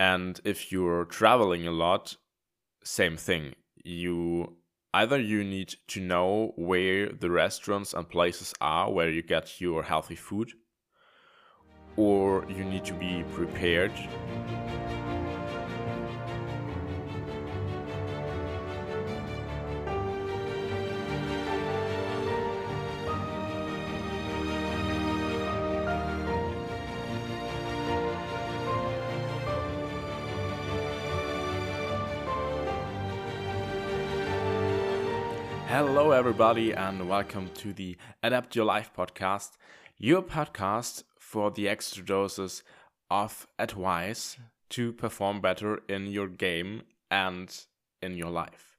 And if you're traveling a lot, same thing. You either you need to know where the restaurants and places are where you get your healthy food or you need to be prepared Hello, everybody, and welcome to the Adapt Your Life podcast, your podcast for the extra doses of advice to perform better in your game and in your life.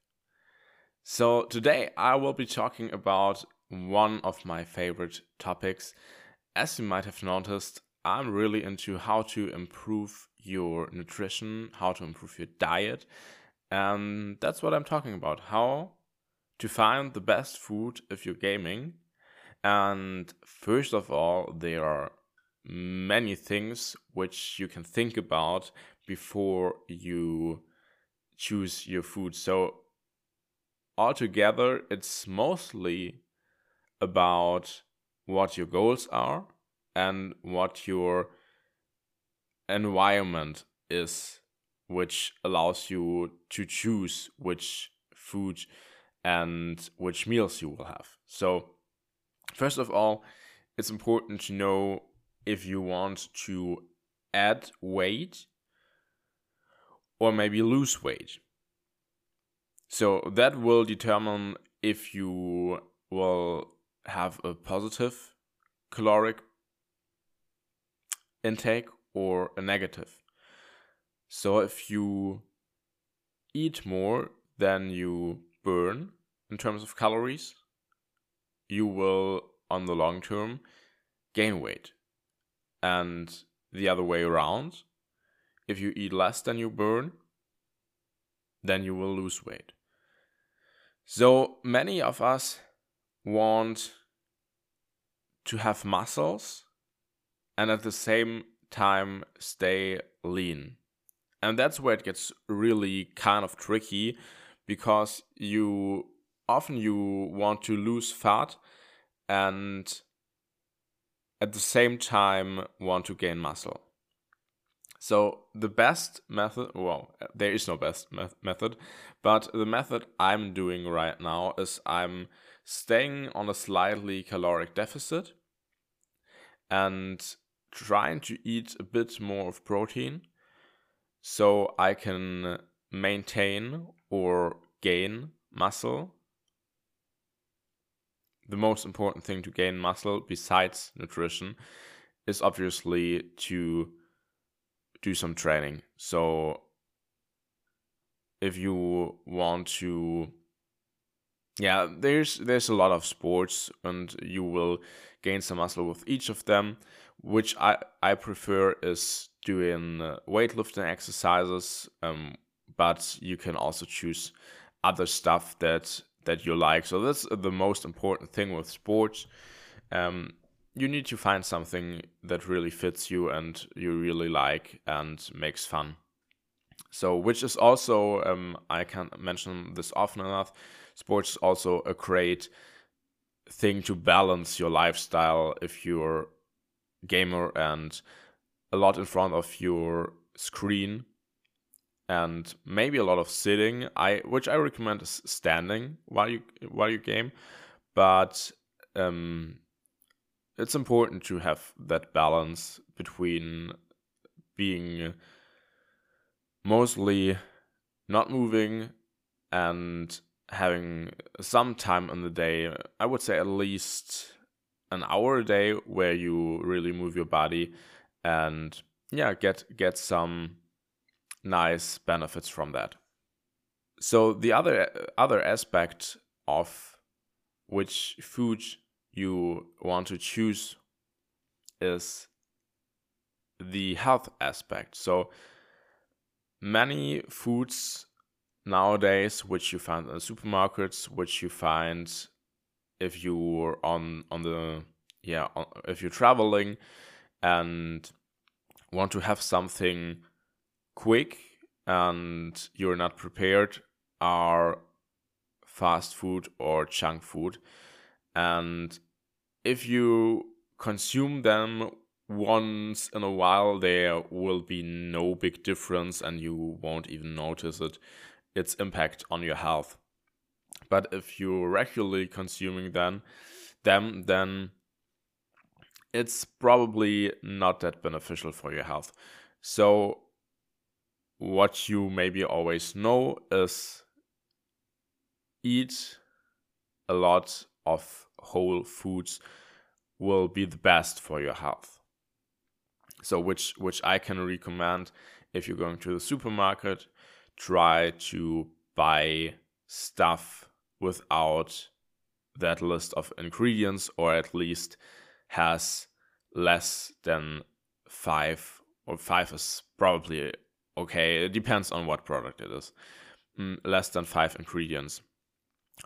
So, today I will be talking about one of my favorite topics. As you might have noticed, I'm really into how to improve your nutrition, how to improve your diet, and that's what I'm talking about. How to find the best food if you're gaming. And first of all, there are many things which you can think about before you choose your food. So, altogether, it's mostly about what your goals are and what your environment is, which allows you to choose which food and which meals you will have. So, first of all, it's important to know if you want to add weight or maybe lose weight. So, that will determine if you will have a positive caloric intake or a negative. So, if you eat more than you burn in terms of calories, you will, on the long term, gain weight. And the other way around, if you eat less than you burn, then you will lose weight. So many of us want to have muscles and at the same time stay lean. And that's where it gets really kind of tricky because you often you want to lose fat and at the same time want to gain muscle. So the best method, well, there is no best me- method, but the method I'm doing right now is I'm staying on a slightly caloric deficit and trying to eat a bit more of protein so I can maintain or gain muscle. The most important thing to gain muscle, besides nutrition, is obviously to do some training. So, if you want to yeah there's there's a lot of sports and you will gain some muscle with each of them which i i prefer is doing uh, weightlifting exercises um, but you can also choose other stuff that that you like. So that's the most important thing with sports. Um, you need to find something that really fits you and you really like and makes fun. So, which is also um, I can't mention this often enough. Sports is also a great thing to balance your lifestyle if you're gamer and a lot in front of your screen and maybe a lot of sitting. I which I recommend is standing while you while you game, but um, it's important to have that balance between being mostly not moving and having some time in the day. I would say at least an hour a day where you really move your body and yeah get get some nice benefits from that. So the other other aspect of which food you want to choose is the health aspect. So many foods nowadays which you find in supermarkets, which you find if you're on on the yeah on, if you're traveling and want to have something quick and you're not prepared are fast food or junk food. And if you consume them once in a while, there will be no big difference and you won't even notice it, its impact on your health. But if you're regularly consuming them, them, then it's probably not that beneficial for your health. So, what you maybe always know is eat a lot of whole foods will be the best for your health. So which which I can recommend if you're going to the supermarket, try to buy stuff without that list of ingredients or at least has less than 5 or 5 is probably okay, it depends on what product it is. Mm, less than 5 ingredients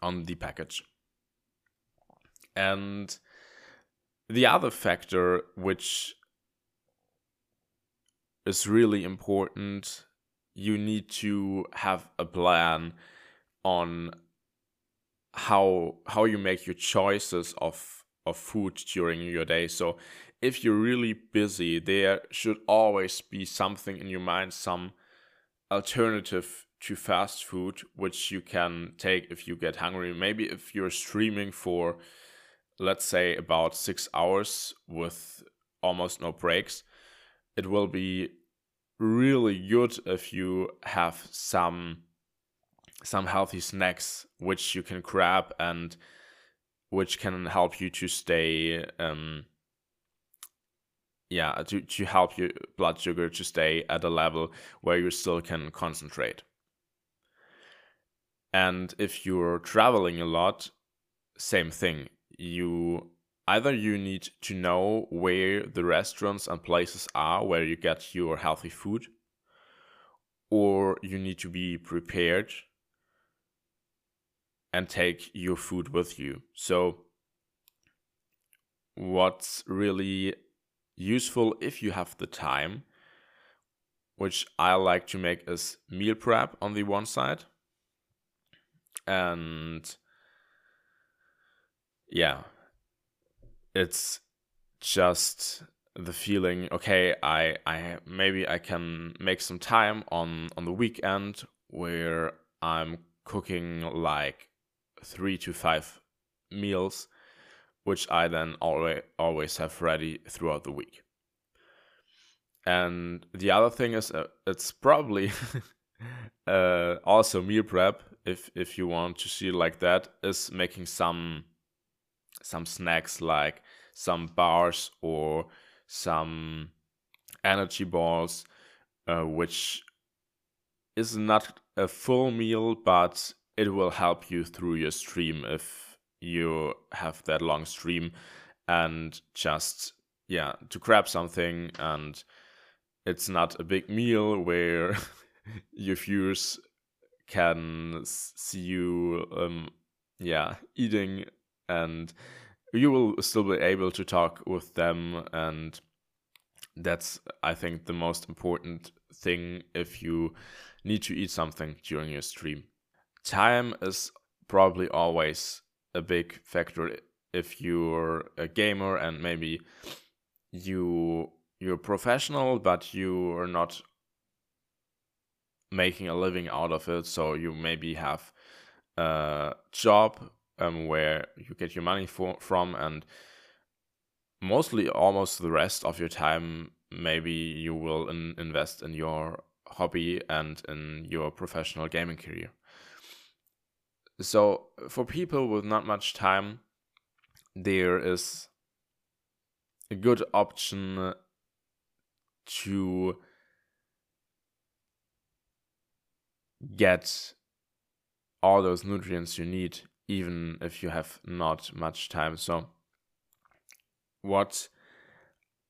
on the package. And the other factor which is really important, you need to have a plan on how how you make your choices of of food during your day. So if you're really busy, there should always be something in your mind, some alternative to fast food, which you can take if you get hungry. Maybe if you're streaming for, let's say, about six hours with almost no breaks, it will be really good if you have some some healthy snacks which you can grab and which can help you to stay um yeah to, to help your blood sugar to stay at a level where you still can concentrate and if you're traveling a lot, same thing. You either you need to know where the restaurants and places are where you get your healthy food, or you need to be prepared and take your food with you. So, what's really useful if you have the time, which I like to make, as meal prep on the one side. And yeah it's just the feeling okay i i maybe i can make some time on on the weekend where i'm cooking like 3 to 5 meals which i then always always have ready throughout the week. And the other thing is uh, it's probably uh, also meal prep if if you want to see like that is making some some snacks like some bars or some energy balls uh, which is not a full meal but it will help you through your stream if you have that long stream and just yeah to grab something and it's not a big meal where your viewers can see you um yeah eating and you will still be able to talk with them and that's i think the most important thing if you need to eat something during your stream. Time is probably always a big factor if you're a gamer and maybe you you're professional but you are not making a living out of it. So you maybe have a job um, where you get your money for, from, and mostly almost the rest of your time, maybe you will in, invest in your hobby and in your professional gaming career. So, for people with not much time, there is a good option to get all those nutrients you need, even if you have not much time. So, what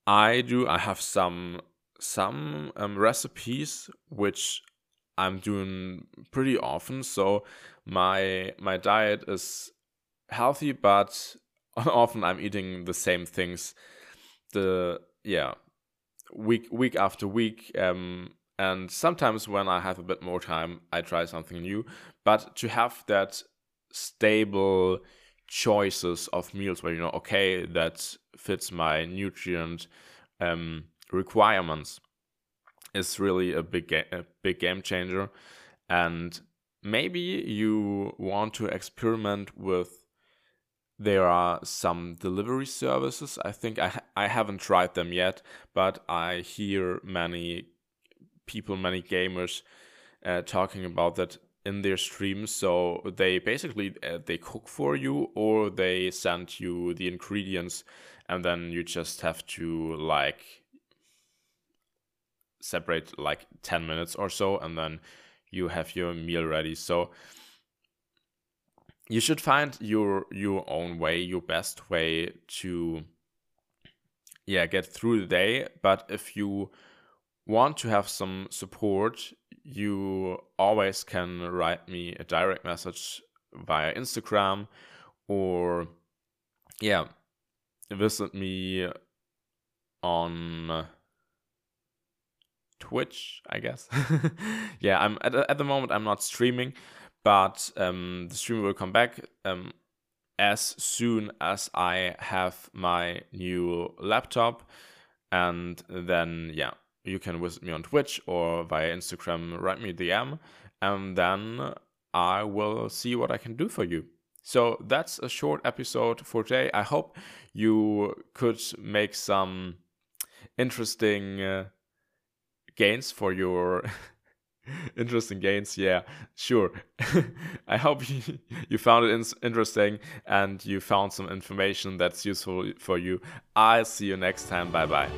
I do, I have some some um, recipes which I'm doing pretty often. So my my diet is healthy, but often I'm eating the same things. The yeah, week week after week. Um, And sometimes when I have a bit more time, I try something new. But to have that stable choices of meals where you know, okay, that fits my nutrient um, requirements is really a big ga- a big game changer. And maybe you want to experiment with there are some delivery services. I think I I haven't tried them yet, but I hear many people, many gamers uh, talking about that in their streams. So they basically uh, they cook for you, or they send you the ingredients, and then you just have to like separate like ten minutes or so, and then you have your meal ready. So you should find your your own way, your best way to yeah, get through the day, but if you want to have some support, you always can write me a direct message via Instagram or yeah, visit me on Twitch, I guess. yeah, I'm at, at the moment I'm not streaming, but um, the stream will come back um, as soon as I have my new laptop, and then yeah, you can visit me on Twitch or via Instagram, write me a DM, and then I will see what I can do for you. So that's a short episode for today. I hope you could make some interesting uh, gains for your interesting gains yeah sure. I hope you, found it in- interesting and you found some information that's useful for you. I'll see you next time. Bye bye